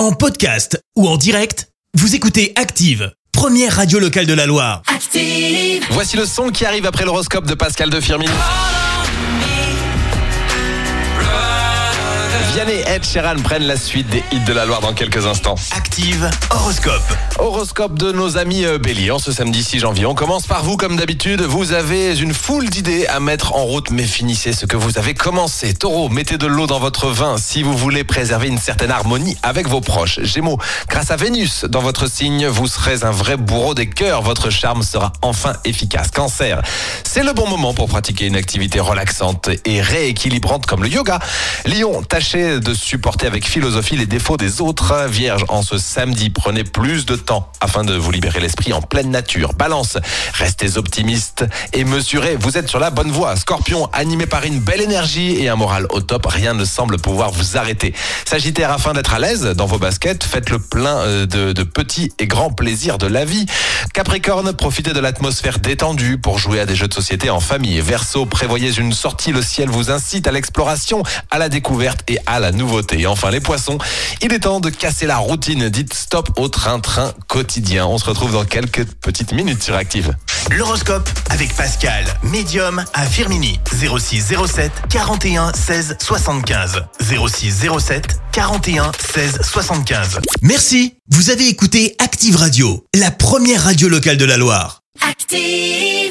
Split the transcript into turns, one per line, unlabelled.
En podcast ou en direct, vous écoutez Active, première radio locale de la Loire.
Active.
Voici le son qui arrive après l'horoscope de Pascal de Firmini. Vianney et Ed Sheeran prennent la suite des hits de la Loire dans quelques instants.
Active horoscope.
Horoscope de nos amis euh, Bélier en ce samedi 6 janvier. On commence par vous comme d'habitude. Vous avez une foule d'idées à mettre en route, mais finissez ce que vous avez commencé. Taureau, mettez de l'eau dans votre vin si vous voulez préserver une certaine harmonie avec vos proches. Gémeaux, grâce à Vénus dans votre signe, vous serez un vrai bourreau des cœurs. Votre charme sera enfin efficace. Cancer, c'est le bon moment pour pratiquer une activité relaxante et rééquilibrante comme le yoga. Lion, tâchez de supporter avec philosophie les défauts des autres. Vierge, en ce samedi, prenez plus de temps afin de vous libérer l'esprit en pleine nature. Balance, restez optimiste et mesurez, vous êtes sur la bonne voie. Scorpion, animé par une belle énergie et un moral au top, rien ne semble pouvoir vous arrêter. Sagittaire, afin d'être à l'aise dans vos baskets, faites le plein euh, de, petits et grands plaisirs de la vie. Capricorne, profitez de l'atmosphère détendue pour jouer à des jeux de société en famille. Verseau, prévoyez une sortie, le ciel vous incite à l'exploration, à la découverte et à la nouveauté. Et enfin les poissons, il est temps de casser la routine, dites stop au train-train quotidien. On se retrouve dans quelques petites minutes sur Active.
L'horoscope avec Pascal, médium à Firmini. 06 07 41 16 75. 06 07 41 16 75. Merci. Vous avez écouté Active Radio, la première radio locale de la Loire.
Active.